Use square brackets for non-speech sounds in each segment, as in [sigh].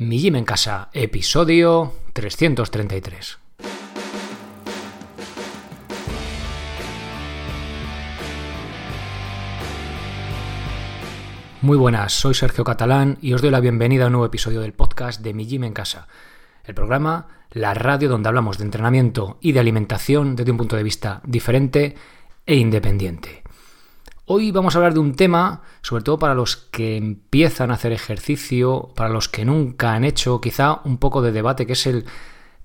Mi Gym en Casa, episodio 333. Muy buenas, soy Sergio Catalán y os doy la bienvenida a un nuevo episodio del podcast de Mi Gym en Casa, el programa, la radio donde hablamos de entrenamiento y de alimentación desde un punto de vista diferente e independiente. Hoy vamos a hablar de un tema, sobre todo para los que empiezan a hacer ejercicio, para los que nunca han hecho, quizá un poco de debate, que es el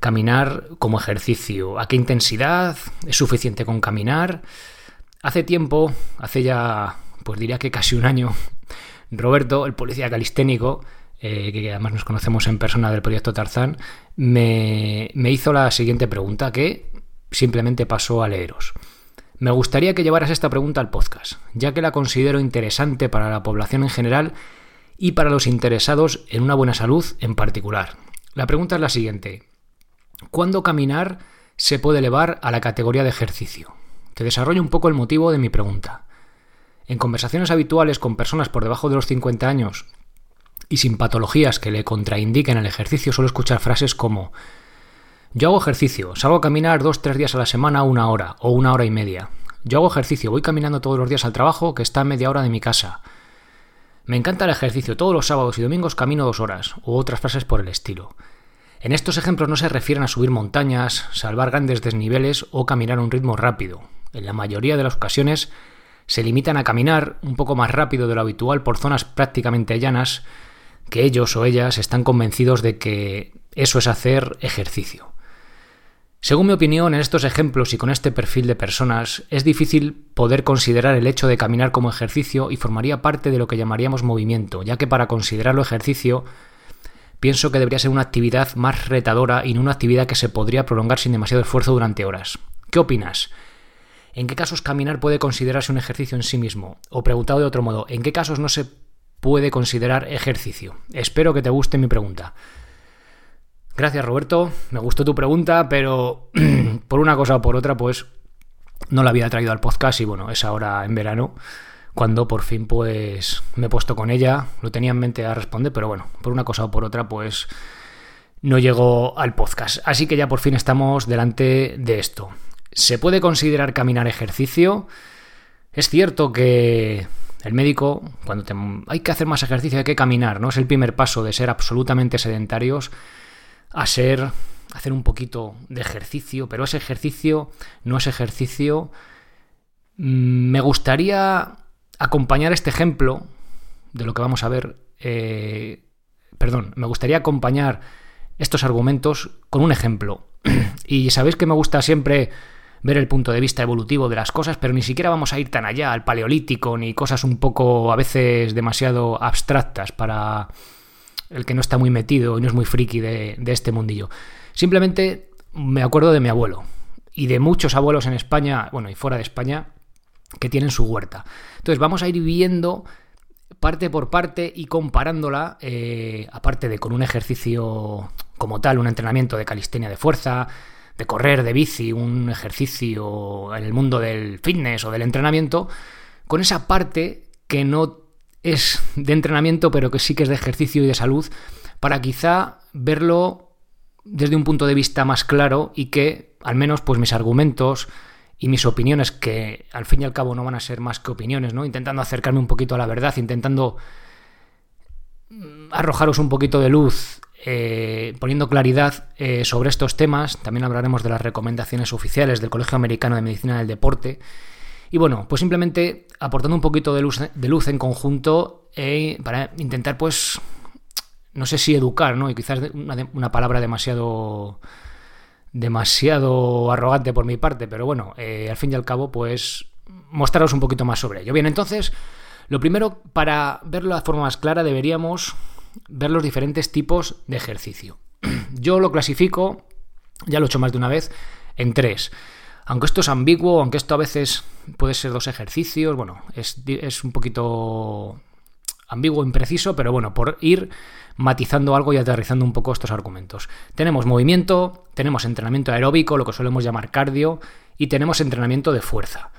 caminar como ejercicio. ¿A qué intensidad? ¿Es suficiente con caminar? Hace tiempo, hace ya, pues diría que casi un año, Roberto, el policía calisténico, eh, que además nos conocemos en persona del proyecto Tarzán, me, me hizo la siguiente pregunta que simplemente pasó a leeros. Me gustaría que llevaras esta pregunta al podcast, ya que la considero interesante para la población en general y para los interesados en una buena salud en particular. La pregunta es la siguiente. ¿Cuándo caminar se puede elevar a la categoría de ejercicio? Te desarrollo un poco el motivo de mi pregunta. En conversaciones habituales con personas por debajo de los 50 años y sin patologías que le contraindiquen el ejercicio suelo escuchar frases como yo hago ejercicio, salgo a caminar dos, tres días a la semana, una hora o una hora y media. Yo hago ejercicio, voy caminando todos los días al trabajo que está a media hora de mi casa. Me encanta el ejercicio, todos los sábados y domingos camino dos horas, u otras frases por el estilo. En estos ejemplos no se refieren a subir montañas, salvar grandes desniveles o caminar a un ritmo rápido. En la mayoría de las ocasiones se limitan a caminar un poco más rápido de lo habitual por zonas prácticamente llanas que ellos o ellas están convencidos de que eso es hacer ejercicio. Según mi opinión, en estos ejemplos y con este perfil de personas, es difícil poder considerar el hecho de caminar como ejercicio y formaría parte de lo que llamaríamos movimiento, ya que para considerarlo ejercicio, pienso que debería ser una actividad más retadora y no una actividad que se podría prolongar sin demasiado esfuerzo durante horas. ¿Qué opinas? ¿En qué casos caminar puede considerarse un ejercicio en sí mismo? O preguntado de otro modo, ¿en qué casos no se puede considerar ejercicio? Espero que te guste mi pregunta. Gracias Roberto, me gustó tu pregunta, pero [clears throat] por una cosa o por otra, pues no la había traído al podcast y bueno, es ahora en verano cuando por fin pues me he puesto con ella, lo tenía en mente a responder, pero bueno, por una cosa o por otra pues no llegó al podcast. Así que ya por fin estamos delante de esto. ¿Se puede considerar caminar ejercicio? Es cierto que el médico, cuando te... hay que hacer más ejercicio, hay que caminar, ¿no? Es el primer paso de ser absolutamente sedentarios a ser hacer un poquito de ejercicio, pero ese ejercicio no es ejercicio. Mm, me gustaría acompañar este ejemplo de lo que vamos a ver, eh, perdón, me gustaría acompañar estos argumentos con un ejemplo. [clears throat] y sabéis que me gusta siempre ver el punto de vista evolutivo de las cosas, pero ni siquiera vamos a ir tan allá, al paleolítico, ni cosas un poco a veces demasiado abstractas para el que no está muy metido y no es muy friki de, este mundillo. Simplemente me acuerdo de mi abuelo y de muchos abuelos en España, bueno, y fuera de España, que tienen su huerta. Entonces vamos a ir viendo parte por parte y comparándola, eh, aparte de con un ejercicio como tal, un entrenamiento de calistenia de fuerza, de correr, de bici, un ejercicio en el mundo del fitness o del entrenamiento, con esa parte que no es de entrenamiento, pero que sí que es de ejercicio y de salud, para quizá verlo desde un punto de vista más claro y que al menos pues mis argumentos y mis opiniones, que al fin y al cabo no van a ser más que opiniones, ¿no? Intentando acercarme un poquito a la verdad, intentando mm, arrojaros un poquito de luz, eh, poniendo claridad eh, sobre estos temas. También hablaremos de las recomendaciones oficiales del Colegio Americano de Medicina del Deporte y bueno, pues simplemente aportando un poquito de luz, de luz en conjunto eh, para intentar, pues, no sé si educar, ¿no? Y quizás una, palabra demasiado demasiado arrogante por mi parte, pero bueno, eh, al fin y al cabo, pues mostraros un poquito más sobre ello. Bien, entonces, lo primero, para verlo de forma más clara, deberíamos ver los diferentes tipos de ejercicio. [clears throat] Yo lo clasifico, ya lo he hecho más de una vez, en tres. Aunque esto es ambiguo, aunque esto a veces puede ser dos ejercicios, bueno, es, un poquito ambiguo, impreciso, pero bueno, por ir matizando algo y aterrizando un poco estos argumentos. Tenemos movimiento, tenemos entrenamiento aeróbico, lo que solemos llamar cardio, y tenemos entrenamiento de fuerza.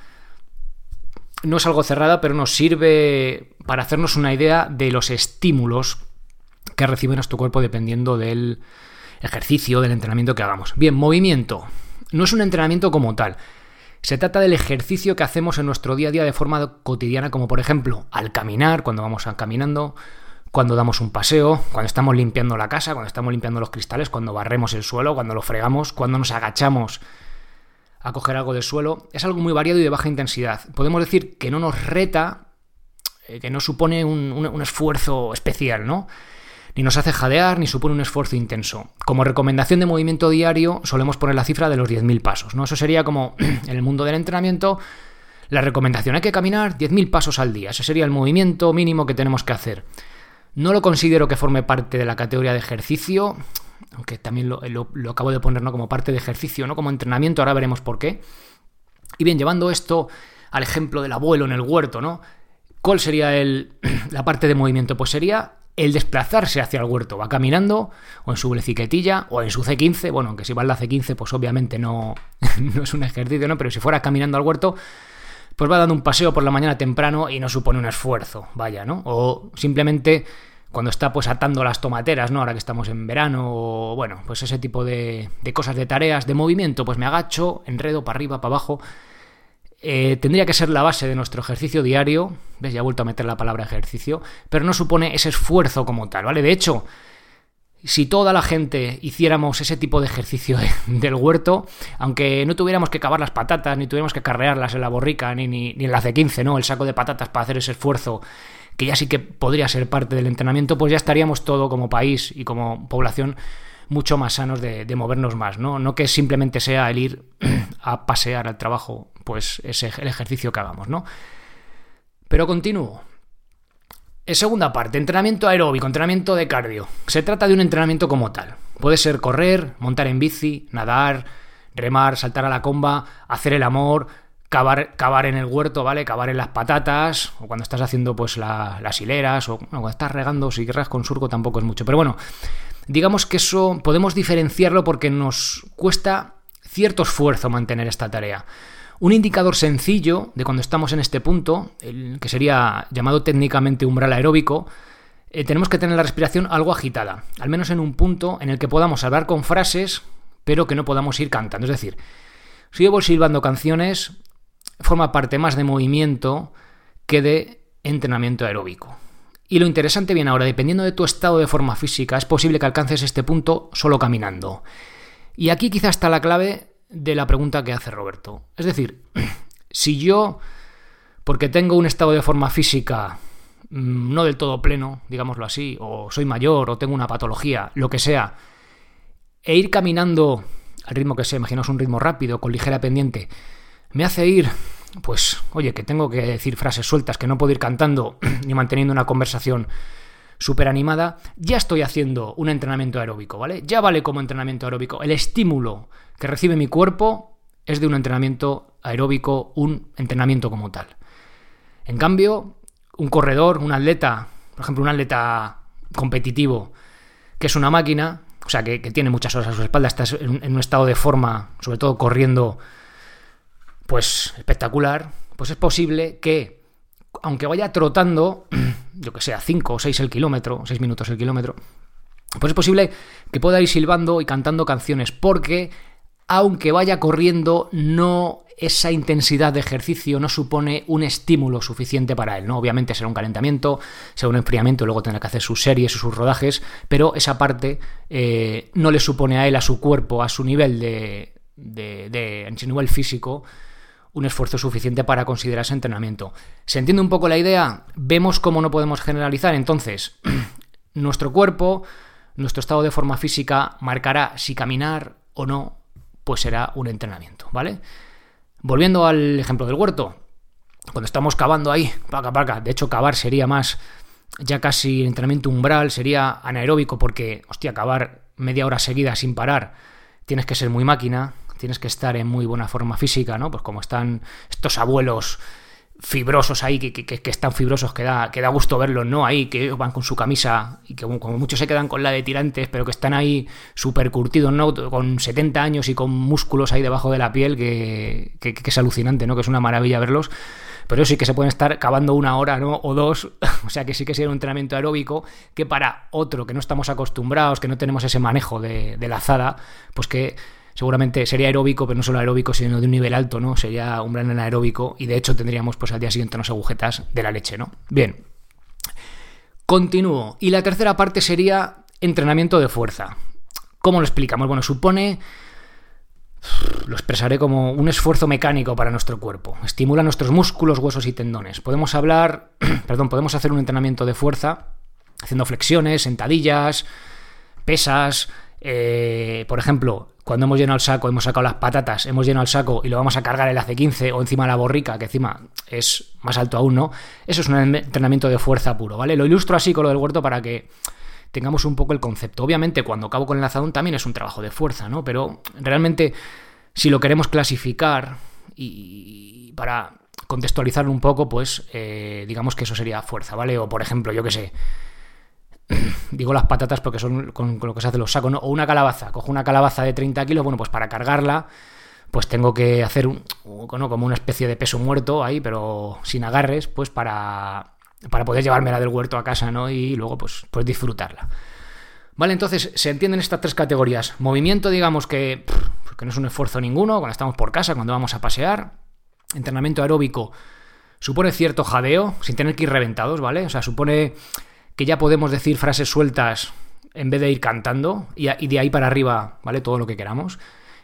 No es algo cerrado, pero nos sirve para hacernos una idea de los estímulos que recibe nuestro cuerpo dependiendo del ejercicio, del entrenamiento que hagamos. Bien, movimiento. No es un entrenamiento como tal. Se trata del ejercicio que hacemos en nuestro día a día de forma cotidiana, como por ejemplo al caminar, cuando vamos caminando, cuando damos un paseo, cuando estamos limpiando la casa, cuando estamos limpiando los cristales, cuando barremos el suelo, cuando lo fregamos, cuando nos agachamos a coger algo del suelo. Es algo muy variado y de baja intensidad. Podemos decir que no nos reta, eh, que no supone un, esfuerzo especial, ¿no? Ni nos hace jadear, ni supone un esfuerzo intenso. Como recomendación de movimiento diario, solemos poner la cifra de los 10.000 pasos, ¿no? Eso sería como [clears throat] en el mundo del entrenamiento. La recomendación, hay que caminar 10.000 pasos al día. Ese sería el movimiento mínimo que tenemos que hacer. No lo considero que forme parte de la categoría de ejercicio, aunque también lo, acabo de poner como parte de ejercicio, no como entrenamiento, ahora veremos por qué. Y bien, llevando esto al ejemplo del abuelo en el huerto, ¿no? ¿Cuál sería el, [clears throat] la parte de movimiento? Pues sería el desplazarse hacia el huerto. Va caminando, o en su bicicletilla, o en su C15. Bueno, aunque si va en la C15, pues obviamente no, [laughs] no es un ejercicio, ¿no? Pero si fuera caminando al huerto, pues va dando un paseo por la mañana temprano y no supone un esfuerzo, vaya, ¿no? O simplemente cuando está pues atando las tomateras, ¿no? Ahora que estamos en verano, o bueno, pues ese tipo de, cosas, de tareas, de movimiento, pues me agacho, enredo para arriba, para abajo. Eh, tendría que ser la base de nuestro ejercicio diario, ves, ya he vuelto a meter la palabra ejercicio, pero no supone ese esfuerzo como tal, ¿vale? De hecho, si toda la gente hiciéramos ese tipo de ejercicio [laughs] del huerto, aunque no tuviéramos que cavar las patatas, ni tuviéramos que carrearlas en la borrica, ni, ni, en la C15, ¿no? El saco de patatas para hacer ese esfuerzo, que ya sí que podría ser parte del entrenamiento, pues ya estaríamos todo como país y como población mucho más sanos de, movernos más, ¿no? No que simplemente sea el ir [clears throat] a pasear al trabajo, pues ese el ejercicio que hagamos, ¿no? Pero continúo. Segunda parte, entrenamiento aeróbico, entrenamiento de cardio. Se trata de un entrenamiento como tal. Puede ser correr, montar en bici, nadar, remar, saltar a la comba, hacer el amor, cavar, cavar en el huerto, ¿vale? Cavar en las patatas, o cuando estás haciendo pues las hileras, o cuando estás regando, si querrás con surco tampoco es mucho. Pero bueno, digamos que eso podemos diferenciarlo porque nos cuesta cierto esfuerzo mantener esta tarea. Un indicador sencillo de cuando estamos en este punto, el que sería llamado técnicamente umbral aeróbico, eh, tenemos que tener la respiración algo agitada, al menos en un punto en el que podamos hablar con frases, pero que no podamos ir cantando. Es decir, si yo voy silbando canciones, forma parte más de movimiento que de entrenamiento aeróbico. Y lo interesante viene ahora, dependiendo de tu estado de forma física, es posible que alcances este punto solo caminando. Y aquí quizá está la clave de la pregunta que hace Roberto. Es decir, [clears throat] si yo, porque tengo un estado de forma física mm, no del todo pleno, digámoslo así, o soy mayor, o tengo una patología, lo que sea, e ir caminando al ritmo que sea, imaginaos un ritmo rápido, con ligera pendiente, me hace ir, pues, oye, que tengo que decir frases sueltas, que no puedo ir cantando [clears throat] ni manteniendo una conversación súper animada, ya estoy haciendo un entrenamiento aeróbico, ¿vale? Ya vale como entrenamiento aeróbico. El estímulo que recibe mi cuerpo es de un entrenamiento aeróbico, un entrenamiento como tal. En cambio, un corredor, un atleta, por ejemplo, un atleta competitivo, que es una máquina, o sea, que, tiene muchas horas a su espalda, está en, un estado de forma, sobre todo corriendo, pues espectacular, pues es posible que, aunque vaya trotando, [clears throat] yo que sea, 5 o 6 el kilómetro, 6 minutos el kilómetro, pues es posible que pueda ir silbando y cantando canciones, porque aunque vaya corriendo, no esa intensidad de ejercicio no supone un estímulo suficiente para él, ¿no? Obviamente será un calentamiento, será un enfriamiento, luego tendrá que hacer sus series o sus rodajes, pero esa parte eh, no le supone a él, a su cuerpo, a su nivel de, de, de en su nivel físico, un esfuerzo suficiente para considerar ese entrenamiento. ¿Se entiende un poco la idea? Vemos cómo no podemos generalizar. Entonces, [clears throat] nuestro cuerpo, nuestro estado de forma física marcará si caminar o no pues será un entrenamiento, ¿vale? Volviendo al ejemplo del huerto, cuando estamos cavando ahí, paca, paca, de hecho cavar sería más ya casi entrenamiento umbral, sería anaeróbico porque, hostia, cavar media hora seguida sin parar, tienes que ser muy máquina, tienes que estar en muy buena forma física, ¿no? Pues como están estos abuelos fibrosos ahí, que, que, están fibrosos, que da, que da gusto verlos, ¿no? Ahí, que van con su camisa y que como muchos se quedan con la de tirantes, pero que están ahí súper curtidos, ¿no? Con 70 años y con músculos ahí debajo de la piel, que, que, es alucinante, ¿no? Que es una maravilla verlos. pero sí que se pueden estar cavando una hora ¿no? o dos, [laughs] o sea que sí que sería un entrenamiento aeróbico que para otro que no estamos acostumbrados, que no tenemos ese manejo de, de la azada, pues que seguramente sería aeróbico, pero no solo aeróbico, sino de un nivel alto, ¿no? Sería un gran aeróbico y de hecho tendríamos pues al día siguiente unas agujetas de la leche, ¿no? Bien. Continúo. Y la tercera parte sería entrenamiento de fuerza. ¿Cómo lo explicamos? Bueno, supone lo expresaré como un esfuerzo mecánico para nuestro cuerpo. Estimula nuestros músculos, huesos y tendones. Podemos hablar, [clears throat] perdón, podemos hacer un entrenamiento de fuerza haciendo flexiones, sentadillas, pesas. Eh, por ejemplo, cuando hemos llenado el saco, hemos sacado las patatas, hemos llenado el saco y lo vamos a cargar el hace 15 o encima la borrica, que encima es más alto aún, ¿no? Eso es un entrenamiento de fuerza puro, ¿vale? Lo ilustro así con lo del huerto para que tengamos un poco el concepto. Obviamente, cuando acabo con el azadón también es un trabajo de fuerza, ¿no? Pero realmente, si lo queremos clasificar y para contextualizarlo un poco, pues eh, digamos que eso sería fuerza, ¿vale? O por ejemplo, yo qué sé, [clears throat] digo las patatas porque son con, lo que se hace los sacos. O una calabaza, cojo una calabaza de 30 kilos, bueno, pues para cargarla, pues tengo que hacer un, como una especie de peso muerto ahí, pero sin agarres, pues para para poder llevármela del huerto a casa, ¿no? Y luego, pues, pues disfrutarla. Vale, entonces se entienden estas tres categorías. Movimiento, digamos que, que no es un esfuerzo ninguno, cuando estamos por casa, cuando vamos a pasear. Entrenamiento aeróbico supone cierto jadeo, sin tener que ir reventados, ¿vale? O sea, supone que ya podemos decir frases sueltas en vez de ir cantando y, de ahí para arriba, ¿vale? Todo lo que queramos.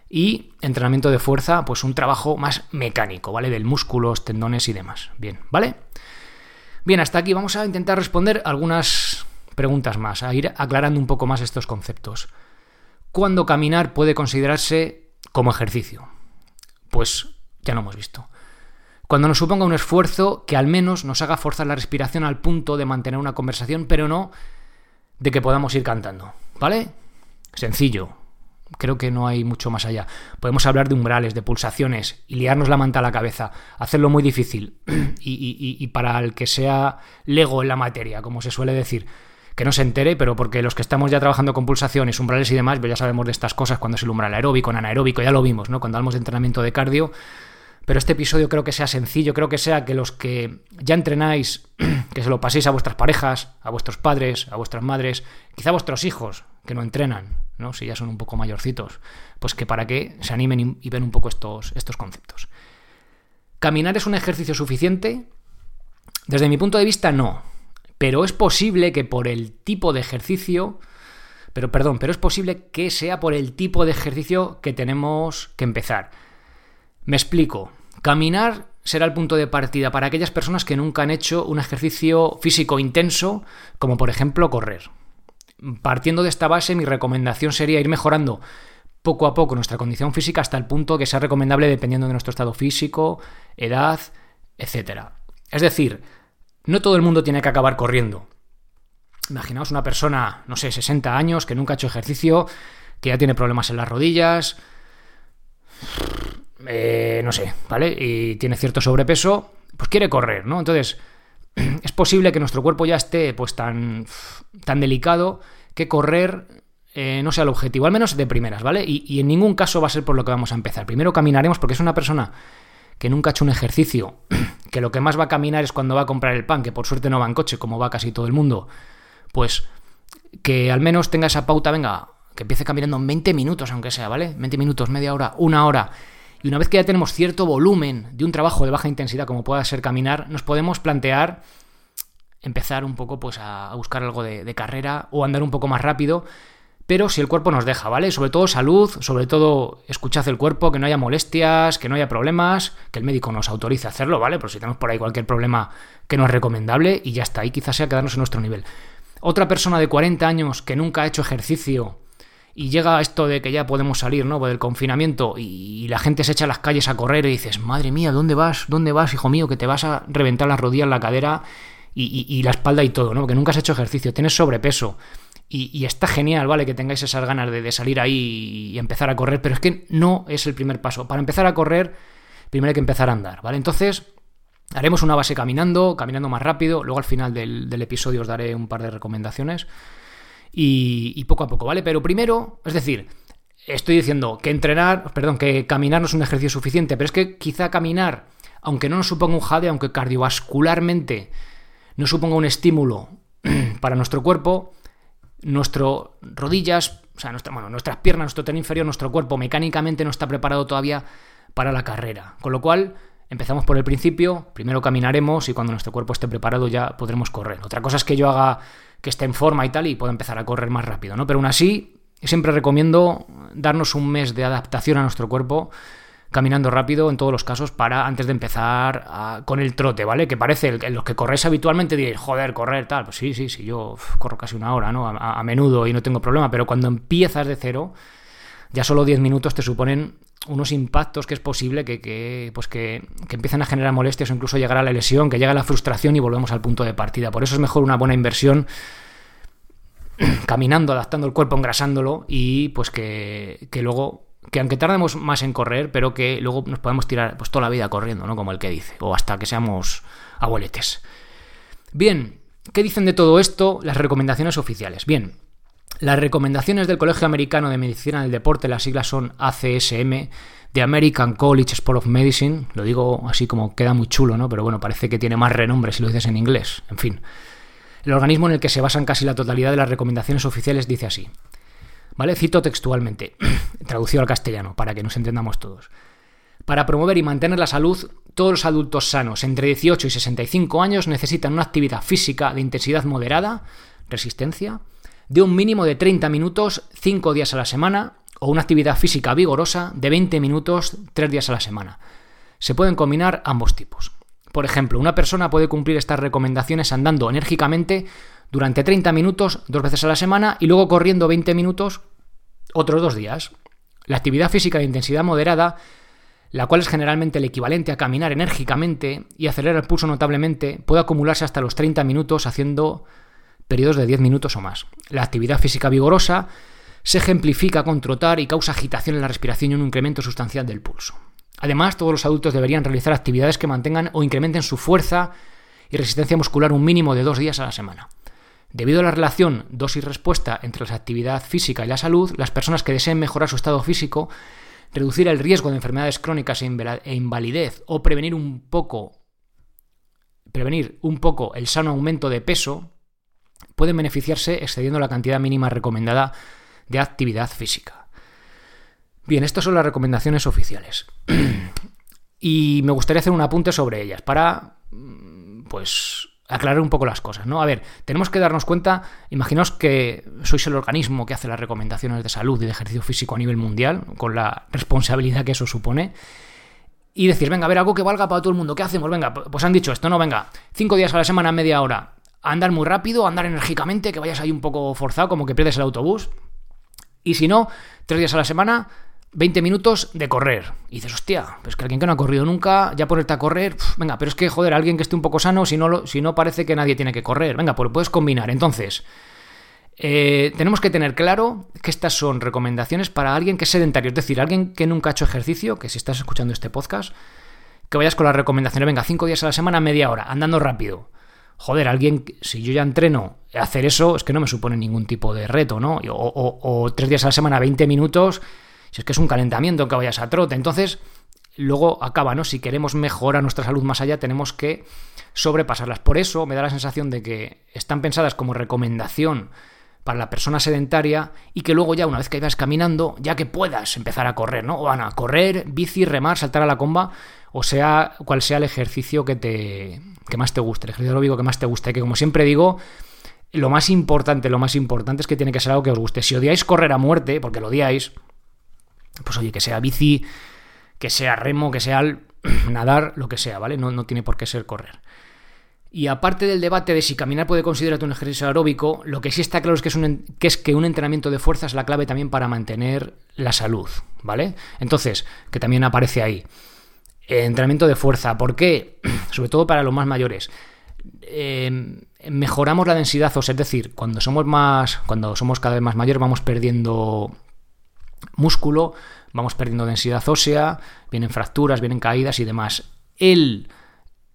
Y entrenamiento de fuerza, pues un trabajo más mecánico, ¿vale? Del músculos, tendones y demás. Bien, ¿vale? Bien, hasta aquí vamos a intentar responder algunas preguntas más, a ir aclarando un poco más estos conceptos. ¿Cuándo caminar puede considerarse como ejercicio? Pues ya lo hemos visto. Cuando nos suponga un esfuerzo que al menos nos haga forzar la respiración al punto de mantener una conversación, pero no de que podamos ir cantando. ¿Vale? Sencillo, Creo que no hay mucho más allá. Podemos hablar de umbrales, de pulsaciones y liarnos la manta a la cabeza, hacerlo muy difícil [clears throat] y, para el que sea lego en la materia, como se suele decir, que no se entere, pero porque los que estamos ya trabajando con pulsaciones, umbrales y demás, pues ya sabemos de estas cosas cuando es el umbral aeróbico, anaeróbico, ya lo vimos, ¿no? Cuando hablamos de entrenamiento de cardio. Pero este episodio creo que sea sencillo, creo que sea que los que ya entrenáis, [clears throat] que se lo paséis a vuestras parejas, a vuestros padres, a vuestras madres, quizá a vuestros hijos que no entrenan, ¿no? si ya son un poco mayorcitos, pues que para que se animen y ven un poco estos, estos conceptos. ¿Caminar es un ejercicio suficiente? Desde mi punto de vista, no. Pero es posible que por el tipo de ejercicio, pero perdón, pero es posible que sea por el tipo de ejercicio que tenemos que empezar. Me explico. Caminar será el punto de partida para aquellas personas que nunca han hecho un ejercicio físico intenso, como por ejemplo correr. Partiendo de esta base, mi recomendación sería ir mejorando poco a poco nuestra condición física hasta el punto que sea recomendable dependiendo de nuestro estado físico, edad, etc. Es decir, no todo el mundo tiene que acabar corriendo. Imaginaos una persona, no sé, 60 años, que nunca ha hecho ejercicio, que ya tiene problemas en las rodillas, eh, no sé, ¿vale? Y tiene cierto sobrepeso, pues quiere correr, ¿no? Entonces, [clears throat] es posible que nuestro cuerpo ya esté pues tan, tan delicado que correr eh, no sea el objetivo, al menos de primeras, ¿vale? Y, en ningún caso va a ser por lo que vamos a empezar. Primero caminaremos porque es una persona que nunca ha hecho un ejercicio, [clears throat] que lo que más va a caminar es cuando va a comprar el pan, que por suerte no va en coche, como va casi todo el mundo, pues que al menos tenga esa pauta, venga, que empiece caminando en 20 minutos, aunque sea, ¿vale? 20 minutos, media hora, una hora. Y una vez que ya tenemos cierto volumen de un trabajo de baja intensidad, como pueda ser caminar, nos podemos plantear empezar un poco pues a, buscar algo de, carrera o andar un poco más rápido, pero si el cuerpo nos deja, ¿vale? Sobre todo salud, sobre todo escuchad el cuerpo, que no haya molestias, que no haya problemas, que el médico nos autorice a hacerlo, ¿vale? Por si tenemos por ahí cualquier problema que no es recomendable y ya está, ahí quizás sea quedarnos en nuestro nivel. Otra persona de 40 años que nunca ha hecho ejercicio y llega esto de que ya podemos salir, ¿no? Del confinamiento y, la gente se echa a las calles a correr y dices, madre mía, ¿dónde vas? ¿Dónde vas, hijo mío? Que te vas a reventar las rodillas, la cadera y, la espalda y todo, ¿no? Que nunca has hecho ejercicio, tienes sobrepeso. Y, está genial, ¿vale? Que tengáis esas ganas de, salir ahí y empezar a correr, pero es que no es el primer paso. Para empezar a correr, primero hay que empezar a andar, ¿vale? Entonces, haremos una base caminando, caminando más rápido. Luego al final del episodio os daré un par de recomendaciones y, poco a poco, ¿vale? Pero primero, es decir, estoy diciendo que entrenar, perdón, que caminar no es un ejercicio suficiente, pero es que quizá caminar aunque no nos suponga un jade, aunque cardiovascularmente no suponga un estímulo [clears throat] para nuestro cuerpo, nuestras rodillas, o sea, nuestra, bueno, nuestras piernas, nuestro tren inferior, nuestro cuerpo mecánicamente no está preparado todavía para la carrera. Con lo cual, empezamos por el principio, primero caminaremos y cuando nuestro cuerpo esté preparado ya podremos correr. Otra cosa es que yo haga que esté en forma y tal y pueda empezar a correr más rápido, ¿no? Pero aún así, siempre recomiendo darnos un mes de adaptación a nuestro cuerpo caminando rápido en todos los casos para antes de empezar con el trote, ¿vale? Que parece, en los que corréis habitualmente diréis, joder, correr, tal. Pues sí, sí, sí, yo corro casi una hora, ¿no? A, menudo y no tengo problema, pero cuando empiezas de cero, ya solo 10 minutos te suponen unos impactos que es posible que, pues que, que empiecen a generar molestias o incluso llegar a la lesión, que llega la frustración y volvemos al punto de partida. Por eso es mejor una buena inversión [clears throat] caminando, adaptando el cuerpo, engrasándolo y pues que, que luego que aunque tardemos más en correr, pero que luego nos podemos tirar pues toda la vida corriendo, ¿no? Como el que dice, o hasta que seamos abueletes. Bien, ¿qué dicen de todo esto las recomendaciones oficiales? Bien, las recomendaciones del Colegio Americano de Medicina del Deporte, las siglas son ACSM, de American College Sport of Medicine, lo digo así como queda muy chulo, ¿no? Pero bueno, parece que tiene más renombre si lo dices en inglés, en fin. El organismo en el que se basan casi la totalidad de las recomendaciones oficiales dice así. ¿Vale? Cito textualmente, [clears throat] traducido al castellano, para que nos entendamos todos. Para promover y mantener la salud, todos los adultos sanos entre 18 y 65 años necesitan una actividad física de intensidad moderada, resistencia, de un mínimo de 30 minutos 5 días a la semana o una actividad física vigorosa de 20 minutos 3 días a la semana. Se pueden combinar ambos tipos. Por ejemplo, una persona puede cumplir estas recomendaciones andando enérgicamente durante 30 minutos dos veces a la semana y luego corriendo 20 minutos otros dos días. La actividad física de intensidad moderada, la cual es generalmente el equivalente a caminar enérgicamente y acelerar el pulso notablemente, puede acumularse hasta los 30 minutos haciendo periodos de 10 minutos o más. La actividad física vigorosa se ejemplifica con trotar y causa agitación en la respiración y un incremento sustancial del pulso. Además, todos los adultos deberían realizar actividades que mantengan o incrementen su fuerza y resistencia muscular un mínimo de dos días a la semana. Debido a la relación dosis-respuesta entre la actividad física y la salud, las personas que deseen mejorar su estado físico, reducir el riesgo de enfermedades crónicas e, e invalidez o prevenir un poco prevenir un poco el sano aumento de peso, pueden beneficiarse excediendo la cantidad mínima recomendada de actividad física. Bien, estas son las recomendaciones oficiales. [clears throat] y me gustaría hacer un apunte sobre ellas para pues aclarar un poco las cosas, ¿no? A ver, tenemos que darnos cuenta, imaginaos que sois el organismo que hace las recomendaciones de salud y de ejercicio físico a nivel mundial, con la responsabilidad que eso supone, y decir, venga, a ver, algo que valga para todo el mundo, ¿qué hacemos? Venga, pues han dicho esto, no, venga, cinco días a la semana, media hora, andar muy rápido, andar enérgicamente, que vayas ahí un poco forzado, como que pierdes el autobús, y si no, tres días a la semana, 20 minutos de correr. Y dices, hostia, pues que alguien que no ha corrido nunca, ya ponerte a correr, venga, pero es que, joder, alguien que esté un poco sano, si no, si no parece que nadie tiene que correr. Venga, pues puedes combinar. Entonces, eh, tenemos que tener claro que estas son recomendaciones para alguien que es sedentario, es decir, alguien que nunca ha hecho ejercicio, que si estás escuchando este podcast, que vayas con las recomendaciones, venga, 5 días a la semana, media hora, andando rápido. Joder, alguien, si yo ya entreno, hacer eso es que no me supone ningún tipo de reto, ¿no? O, o, o tres días a la semana, 20 minutos si es que es un calentamiento que vayas a trote. Entonces, luego acaba, ¿no? Si queremos mejorar nuestra salud más allá, tenemos que sobrepasarlas. Por eso me da la sensación de que están pensadas como recomendación para la persona sedentaria y que luego ya una vez que vayas caminando, ya que puedas empezar a correr, ¿no? O van a correr, bici, remar, saltar a la comba, o sea, cual sea el ejercicio que te que más te guste, el ejercicio aeróbico que más te guste, que como siempre digo, lo más importante, lo más importante es que tiene que ser algo que os guste. Si odiáis correr a muerte, porque lo odiáis, pues oye, que sea bici, que sea remo, que sea [clears throat] nadar, lo que sea, ¿vale? No, no tiene por qué ser correr. Y aparte del debate de si caminar puede considerarse un ejercicio aeróbico, lo que sí está claro es que, es, que es que un entrenamiento de fuerza es la clave también para mantener la salud, ¿vale? Entonces, que también aparece ahí. Entrenamiento de fuerza, ¿por qué? [clears throat] Sobre todo para los más mayores. Em, mejoramos la densidad o es decir, cuando somos más, cuando somos cada vez más mayores vamos perdiendo músculo, vamos perdiendo densidad ósea, vienen fracturas, vienen caídas y demás. El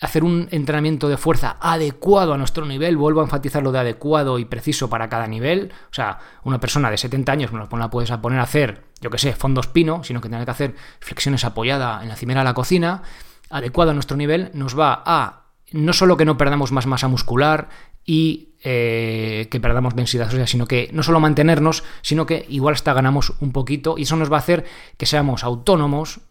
hacer un entrenamiento de fuerza adecuado a nuestro nivel, vuelvo a enfatizar lo de adecuado y preciso para cada nivel, o sea, una persona de 70 años no la puedes poner a hacer, yo que sé, fondos pino, sino que tiene que hacer flexiones apoyadas en la cimera de la cocina, adecuado a nuestro nivel, nos va a no solo que no perdamos más masa muscular y eh, que perdamos densidad ósea, sino que no solo mantenernos, sino que igual hasta ganamos un poquito y eso nos va a hacer que seamos autónomos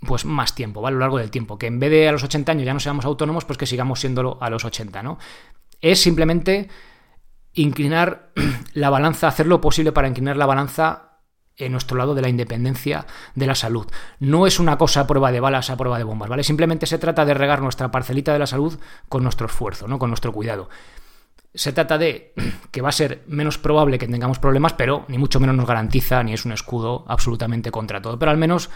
pues más tiempo, ¿vale? A lo largo del tiempo. Que en vez de a los 80 años ya no seamos autónomos, pues que sigamos siéndolo a los 80, ¿no? Es simplemente inclinar [clears throat] la balanza, hacer lo posible para inclinar la balanza en nuestro lado de la independencia de la salud. No es una cosa a prueba de balas, a prueba de bombas, ¿vale? Simplemente se trata de regar nuestra parcelita de la salud con nuestro esfuerzo, ¿no? Con nuestro cuidado. Se trata de [clears throat] que va a ser menos probable que tengamos problemas, pero ni mucho menos nos garantiza ni es un escudo absolutamente contra todo. Pero al menos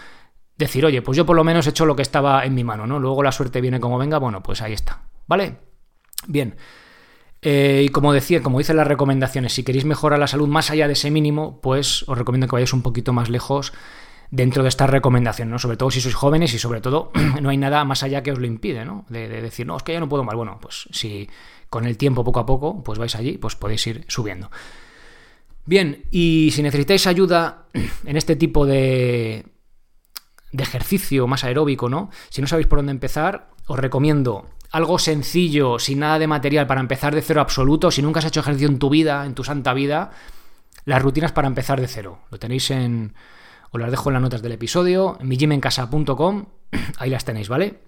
decir, oye, pues yo por lo menos he hecho lo que estaba en mi mano, ¿no? Luego la suerte viene como venga, bueno, pues ahí está. ¿Vale? Bien. Eh, y como decía, como dicen las recomendaciones, si queréis mejorar la salud más allá de ese mínimo, pues os recomiendo que vayáis un poquito más lejos dentro de esta recomendación, ¿no? Sobre todo si sois jóvenes y sobre todo [clears throat] no hay nada más allá que os lo impide, ¿no? De, decir, no, es que ya no puedo más. Bueno, pues si con el tiempo, poco a poco, pues vais allí, pues podéis ir subiendo. Bien, y si necesitáis ayuda [clears throat] en este tipo de, de ejercicio más aeróbico, ¿no? Si no sabéis por dónde empezar, os recomiendo algo sencillo, sin nada de material, para empezar de cero absoluto, si nunca has hecho ejercicio en tu vida, en tu santa vida, las rutinas para empezar de cero. Lo tenéis en... os las dejo en las notas del episodio, en mijimencasa.com, [clears throat] ahí las tenéis, ¿vale?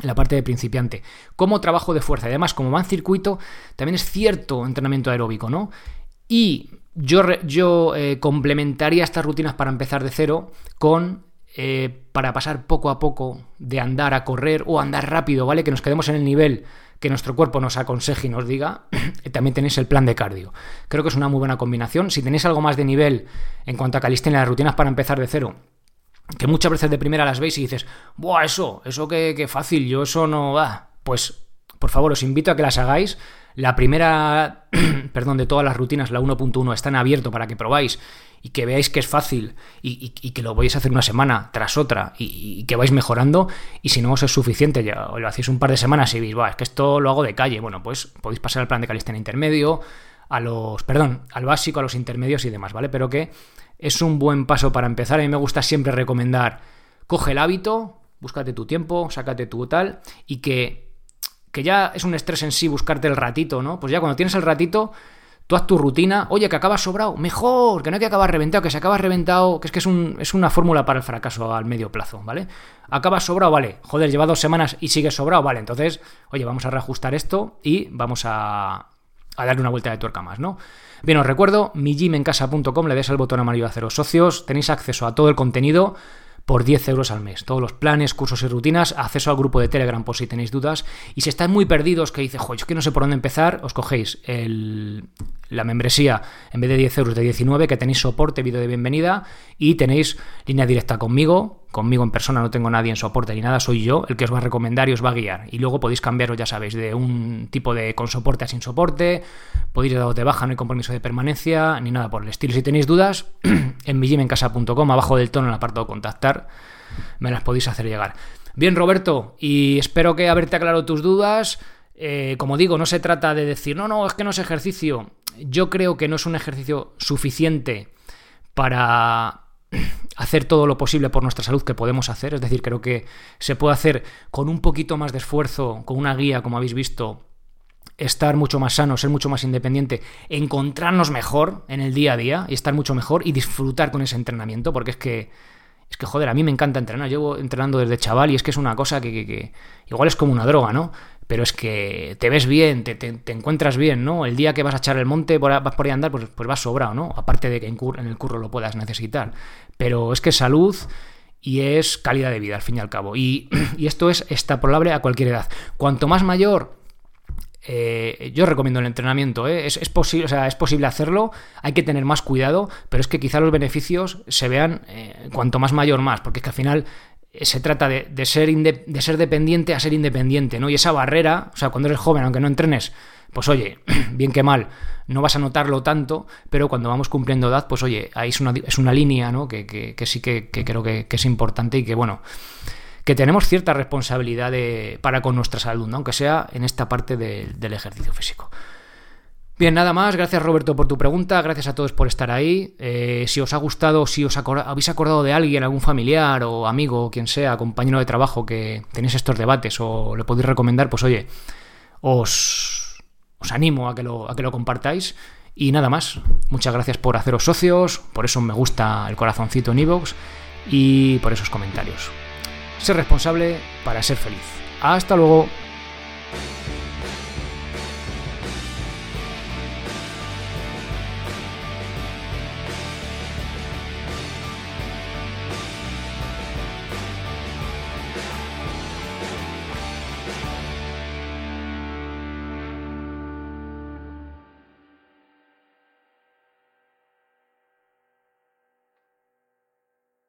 En la parte de principiante. Como trabajo de fuerza. Además, como va circuito, también es cierto entrenamiento aeróbico, ¿no? Y yo, yo eh, complementaría estas rutinas para empezar de cero con eh, para pasar poco a poco de andar a correr o andar rápido, ¿vale? Que nos quedemos en el nivel que nuestro cuerpo nos aconseje y nos diga, [clears throat] también tenéis el plan de cardio. Creo que es una muy buena combinación. Si tenéis algo más de nivel en cuanto a calistenia, las rutinas para empezar de cero, que muchas veces de primera las veis y dices, ¡buah, eso! Eso que, fácil, yo eso no va. Pues, por favor, os invito a que las hagáis. La primera, [clears throat] perdón, de todas las rutinas, la 1.1, está en abierto para que probáis y que veáis que es fácil y, que lo vais a hacer una semana tras otra y, que vais mejorando y si no os es suficiente, ya lo hacéis un par de semanas y veis, es que esto lo hago de calle, bueno, pues podéis pasar al plan de calistenia intermedio, a los, perdón, al básico, a los intermedios y demás, ¿vale? Pero que es un buen paso para empezar. A mí me gusta siempre recomendar, coge el hábito, búscate tu tiempo, sácate tu tal y que que ya es un estrés en sí buscarte el ratito, ¿no? Pues ya cuando tienes el ratito, tú haz tu rutina, oye, que acabas sobrado, mejor, que no hay que acabar reventado, que se acaba reventado, que es que es, un, es una fórmula para el fracaso al medio plazo, ¿vale? Acabas sobrado, vale, joder, lleva dos semanas y sigues sobrado, vale, entonces, oye, vamos a reajustar esto y vamos a, a darle una vuelta de tuerca más, ¿no? Bien, os recuerdo, mijimencasa.com, le des al botón amarillo a haceros socios, tenéis acceso a todo el contenido, por 10 euros al mes. Todos los planes, cursos y rutinas, acceso al grupo de Telegram por si tenéis dudas. Y si estáis muy perdidos, que dice, jo, es que no sé por dónde empezar, os cogéis la membresía en vez de 10 euros de 19, que tenéis soporte, vídeo de bienvenida y tenéis línea directa conmigo conmigo en persona no tengo nadie en soporte ni nada, soy yo el que os va a recomendar y os va a guiar. Y luego podéis cambiaros, ya sabéis, de un tipo de con soporte a sin soporte, podéis daros de baja, no hay compromiso de permanencia, ni nada por el estilo. Si tenéis dudas, [clears throat] en mijimencasa.com, abajo del tono en el apartado contactar, me las podéis hacer llegar. Bien, Roberto, y espero que haberte aclarado tus dudas. Eh, como digo, no se trata de decir, no, no, es que no es ejercicio. Yo creo que no es un ejercicio suficiente para hacer todo lo posible por nuestra salud que podemos hacer. Es decir, creo que se puede hacer con un poquito más de esfuerzo, con una guía, como habéis visto, estar mucho más sano, ser mucho más independiente, encontrarnos mejor en el día a día y estar mucho mejor y disfrutar con ese entrenamiento, porque es que, es que, joder, a mí me encanta entrenar. Llevo entrenando desde chaval y es que es una cosa que, que igual es como una droga, ¿no? Pero es que te ves bien, te, encuentras bien, ¿no? El día que vas a echar el monte, vas por ahí a andar, pues, pues vas sobrado, ¿no? Aparte de que en, el curro lo puedas necesitar. Pero es que salud y es calidad de vida, al fin y al cabo. Y, [clears throat] esto es extrapolable a cualquier edad. Cuanto más mayor, eh, yo recomiendo el entrenamiento, ¿eh? es, posible, o sea, es posible hacerlo, hay que tener más cuidado, pero es que quizá los beneficios se vean eh, cuanto más mayor más, porque es que al final se trata de, ser de ser dependiente a ser independiente, ¿no? Y esa barrera, o sea, cuando eres joven, aunque no entrenes, pues oye, [clears throat] bien que mal, no vas a notarlo tanto, pero cuando vamos cumpliendo edad, pues oye, ahí es una, es una línea, ¿no? Que, que, sí que, creo que, es importante y que, bueno, que tenemos cierta responsabilidad para con nuestra salud, ¿no? aunque sea en esta parte del ejercicio físico. Bien, nada más. Gracias Roberto por tu pregunta. Gracias a todos por estar ahí. Eh, si os ha gustado, si os habéis acordado de alguien, algún familiar o amigo, quien sea, compañero de trabajo que tenéis estos debates o le podéis recomendar, pues oye, os, os animo a que, lo, a que lo compartáis. Y nada más. Muchas gracias por haceros socios, por eso me gusta el corazoncito en iVoox y por esos comentarios. Ser responsable para ser feliz. Hasta luego.